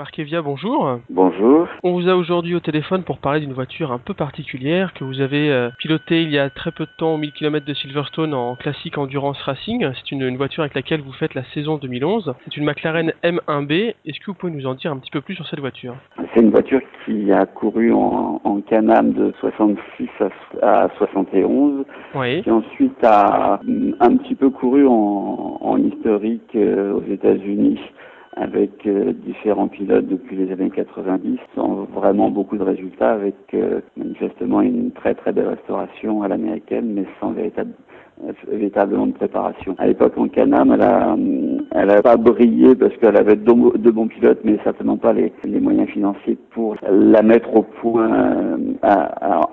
Marquevia, bonjour. Bonjour. On vous a aujourd'hui au téléphone pour parler d'une voiture un peu particulière que vous avez euh, pilotée il y a très peu de temps 1000 km de Silverstone en classique endurance racing. C'est une, une voiture avec laquelle vous faites la saison 2011. C'est une McLaren M1B. Est-ce que vous pouvez nous en dire un petit peu plus sur cette voiture? C'est une voiture qui a couru en, en Canam de 66 à, à 71, Oui. qui ensuite a mm, un petit peu couru en, en historique euh, aux États-Unis avec euh, différents pilotes depuis les années 90, sans vraiment beaucoup de résultats, avec euh, manifestement une très très belle restauration à l'américaine, mais sans véritable véritablement de préparation. À l'époque en Canam, elle a, elle a pas brillé parce qu'elle avait de, bons- de bons pilotes, mais certainement pas les, moyens financiers pour la mettre au point, euh,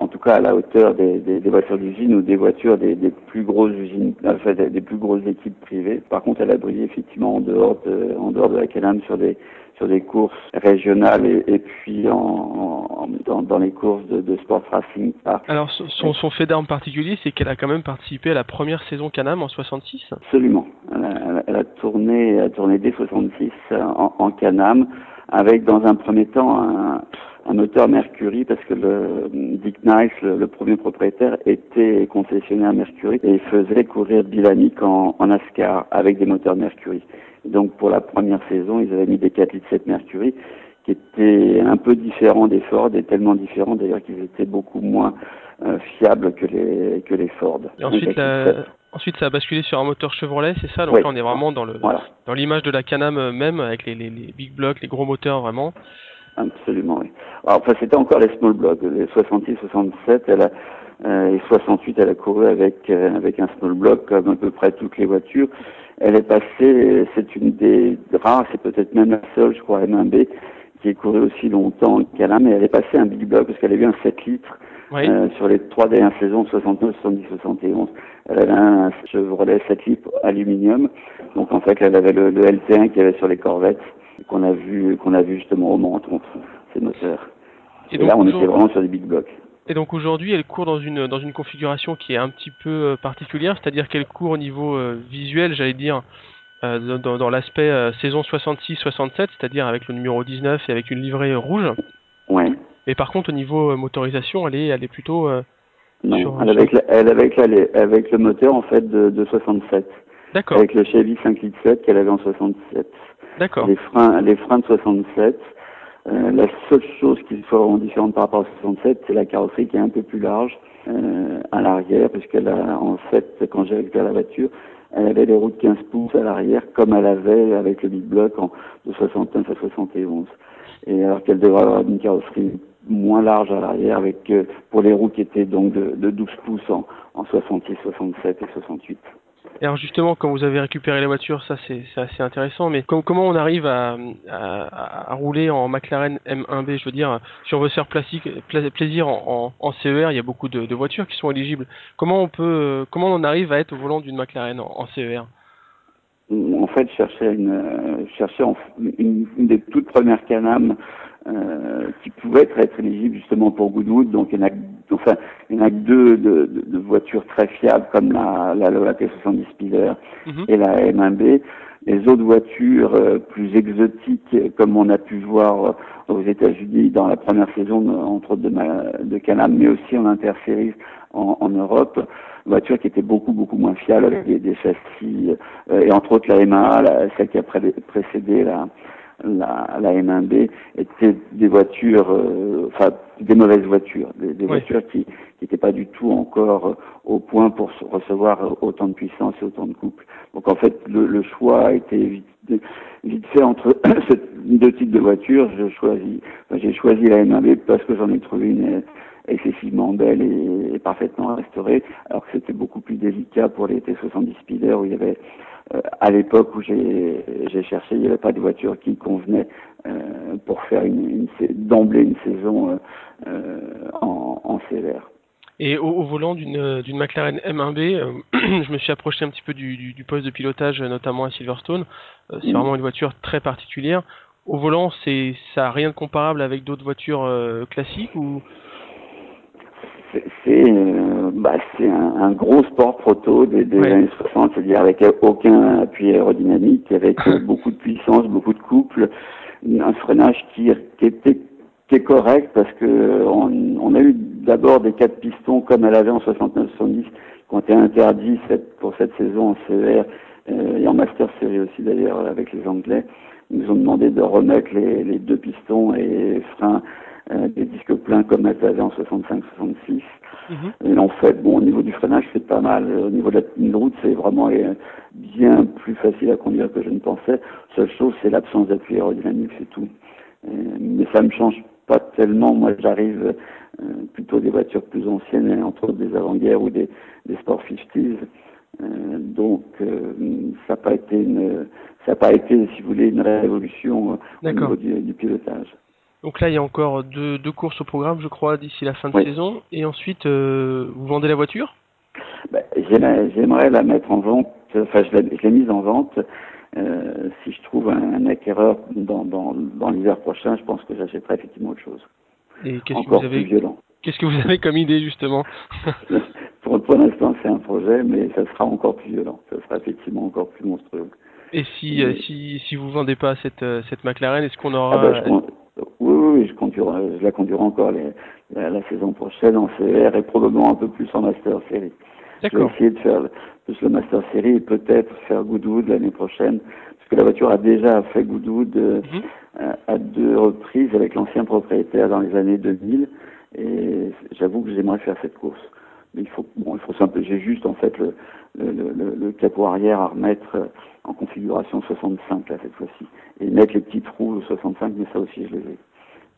en tout cas à la hauteur des, voitures d'usine ou des voitures des, des plus grosses usines, enfin des, des plus grosses équipes privées. Par contre, elle a brillé effectivement en dehors de, en dehors de la Canam sur des sur des courses régionales et, et puis en, en- dans, dans les courses de, de sport racing. Ah, Alors son, son- fait d'arme particulier, c'est qu'elle a quand même participé à la première saison Canam en 66. Absolument. Elle a, elle a- elle a tourné, elle a tourné dès 66 en, en Canam, avec dans un premier temps un, un moteur Mercury, parce que le Dick Nice, le, le premier propriétaire, était concessionnaire Mercury et faisait courir Bilanic en, en NASCAR avec des moteurs Mercury. Donc pour la première saison, ils avaient mis des 4 litres 7 Mercury qui étaient un peu différents des Ford et tellement différents d'ailleurs qu'ils étaient beaucoup moins euh, fiables que les que les Ford. Et ensuite, la- ensuite, ça a basculé sur un moteur Chevrolet, c'est ça? Donc Oui. là, on est vraiment dans le Voilà. dans l'image de la Canam euh, même, avec les, les, les big blocks, les gros moteurs vraiment. Absolument, oui. Alors, enfin, c'était encore les small blocks. Les 66, 67, elle a, euh, et 68, elle a couru avec, euh, avec un small block, comme à peu près toutes les voitures. Elle est passée, c'est une des rares, c'est peut-être même la seule, je crois, M1B, qui ait couru aussi longtemps qu'elle a, mais elle est passée un big block parce qu'elle a eu un 7 litres Oui. euh, sur les trois dernières saisons, 69, 70, 71. Elle avait un Chevrolet 7 litres aluminium. Donc, en fait, elle avait le, le LT1 qu'il y avait sur les Corvettes, qu'on a vu, qu'on a vu justement au Mans, ces moteurs. Et Et, donc, là, on était vraiment sur des big blocks. Et donc aujourd'hui, elle court dans une dans une configuration qui est un petit peu euh, particulière, c'est-à-dire qu'elle court au niveau euh, visuel, j'allais dire, euh, dans, dans l'aspect euh, saison 66-67, c'est-à-dire avec le numéro 19 et avec une livrée rouge. Ouais. Mais par contre, au niveau euh, motorisation, elle est elle est plutôt Non, Sur- elle, avec, la- elle avec, la- les- avec le moteur, en fait, de, de 67. d'accord, Avec le Chevy 5 litres 7 qu'elle avait en 67. d'accord. Les freins, les freins de 67. Euh, la seule chose qui soit différente par rapport à 67, c'est la carrosserie qui est un peu plus large à l'arrière, puisqu'elle a, en fait, quand j'ai récupéré la voiture, elle avait des roues de 15 pouces à l'arrière, comme elle avait avec le big block en, de 69 à 71. Et alors qu'elle devrait avoir une carrosserie moins large à l'arrière, avec euh, pour les roues qui étaient donc de, de 12 pouces en, en 66, 67 et 68. Alors justement, quand vous avez récupéré la voiture, ça c'est assez intéressant, mais com- comment on arrive à, à, à rouler en McLaren M1B Je veux dire, si on veut se faire plaisir en, en, en CER, il y a beaucoup de, de voitures qui sont éligibles. Comment on peut, comment on arrive à être au volant d'une McLaren en, en CER en fait, je cherchais une, cherchais en- une, une des toutes premières Canam euh, qui pouvait être, être éligible justement pour Goodwood. Donc, il y en a, enfin, il y en a que deux de, de- de voitures très fiables comme la, la, la T70 Spider Mhm. et la M1B. Les autres voitures euh, plus exotiques, comme on a pu voir euh, aux États-Unis dans la première saison, entre autres de, ma- de Canam, mais aussi en intersérie en, en Europe, voitures qui étaient beaucoup beaucoup moins fiables avec des, des châssis euh, et entre autres la M1A, la- celle qui a pré- précédé la, la, la M1B, étaient des voitures, euh, enfin des mauvaises voitures, des, des Oui. voitures qui n'étaient pas du tout encore euh, au point pour recevoir euh, autant de puissance et autant de couple. Donc en fait le, le choix a été vite, vite fait entre ces deux types de voitures. Je choisis, enfin, j'ai choisi la M1B parce que j'en ai trouvé une excessivement belle et, et parfaitement restaurée, alors que c'était beaucoup plus délicat pour les T70 Speeder où il y avait euh, à l'époque où j'ai cherché, il n'y avait pas de voiture qui convenait euh, pour faire une, une d'emblée une saison euh, euh, en, en CLR. Et au, au volant d'une euh, McLaren M1B, euh, je me suis approché un petit peu du, du, du poste de pilotage, notamment à Silverstone. C'est Mhm. vraiment une voiture très particulière. Au volant, c'est ça a rien de comparable avec d'autres voitures euh, classiques ou C'est euh, bah, un, un gros sport proto des, années 60, c'est-à-dire avec aucun appui aérodynamique, avec euh, beaucoup de puissance, beaucoup de couple, un freinage qui, qui était qui est correct parce que on, on a eu d'abord des quatre pistons comme elle avait en 69-70 qui ont été interdits pour cette saison en CER euh, et en Master Series aussi d'ailleurs avec les Anglais. Ils nous ont demandé de remettre les, les deux pistons et freins euh, des disques pleins comme elle avait en 65-66. Mhm. Et en fait, bon, au niveau du freinage, c'est pas mal. Au niveau de la route, c'est vraiment euh, bien plus facile à conduire que je ne pensais. Seule chose, c'est l'absence d'appui aérodynamique, c'est tout. Euh, mais ça me change pas tellement. Moi, j'arrive euh, plutôt des voitures plus anciennes, hein, entre autres des avant-guerres ou des, des Sport 50s. Euh, donc, ça n'a pas été une, ça n'a pas été, si vous voulez, une révolution au niveau du, pilotage. Donc là, il y a encore deux, deux courses au programme, je crois, d'ici la fin de saison. Et ensuite, vous vendez la voiture? Ben, J'aimerais la mettre en vente. Enfin, je l'ai mise en vente euh, si je trouve un, acquéreur dans, dans, dans l'hiver prochain, je pense que j'achèterai effectivement autre chose. Et qu'est-ce que vous avez violent. Qu'est-ce que vous avez comme idée justement? Pour, pour l'instant, c'est un projet, mais ça sera encore plus violent. Ça sera effectivement encore plus monstrueux. Et si euh, si si vous vendez pas cette euh, cette McLaren, est-ce qu'on aura ah bah, Oui, oui, je, je la conduirai encore les, la, saison prochaine en CR et probablement un peu plus en Master Series. Je vais essayer de faire plus le Master Series et peut-être faire Goodwood l'année prochaine, parce que la voiture a déjà fait Goodwood euh, mhm. à, deux reprises avec l'ancien propriétaire dans les années 2000, et j'avoue que j'aimerais faire cette course. Mais il faut, bon, il faut simple, j'ai juste en fait le, le, le, le, capot arrière à remettre euh, en configuration 65 là cette fois-ci, et mettre les petits trous 65, mais ça aussi je les ai.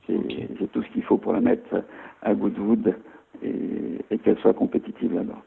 J'ai tout ce qu'il faut pour la mettre à Goodwood et, et qu'elle soit compétitive là-bas.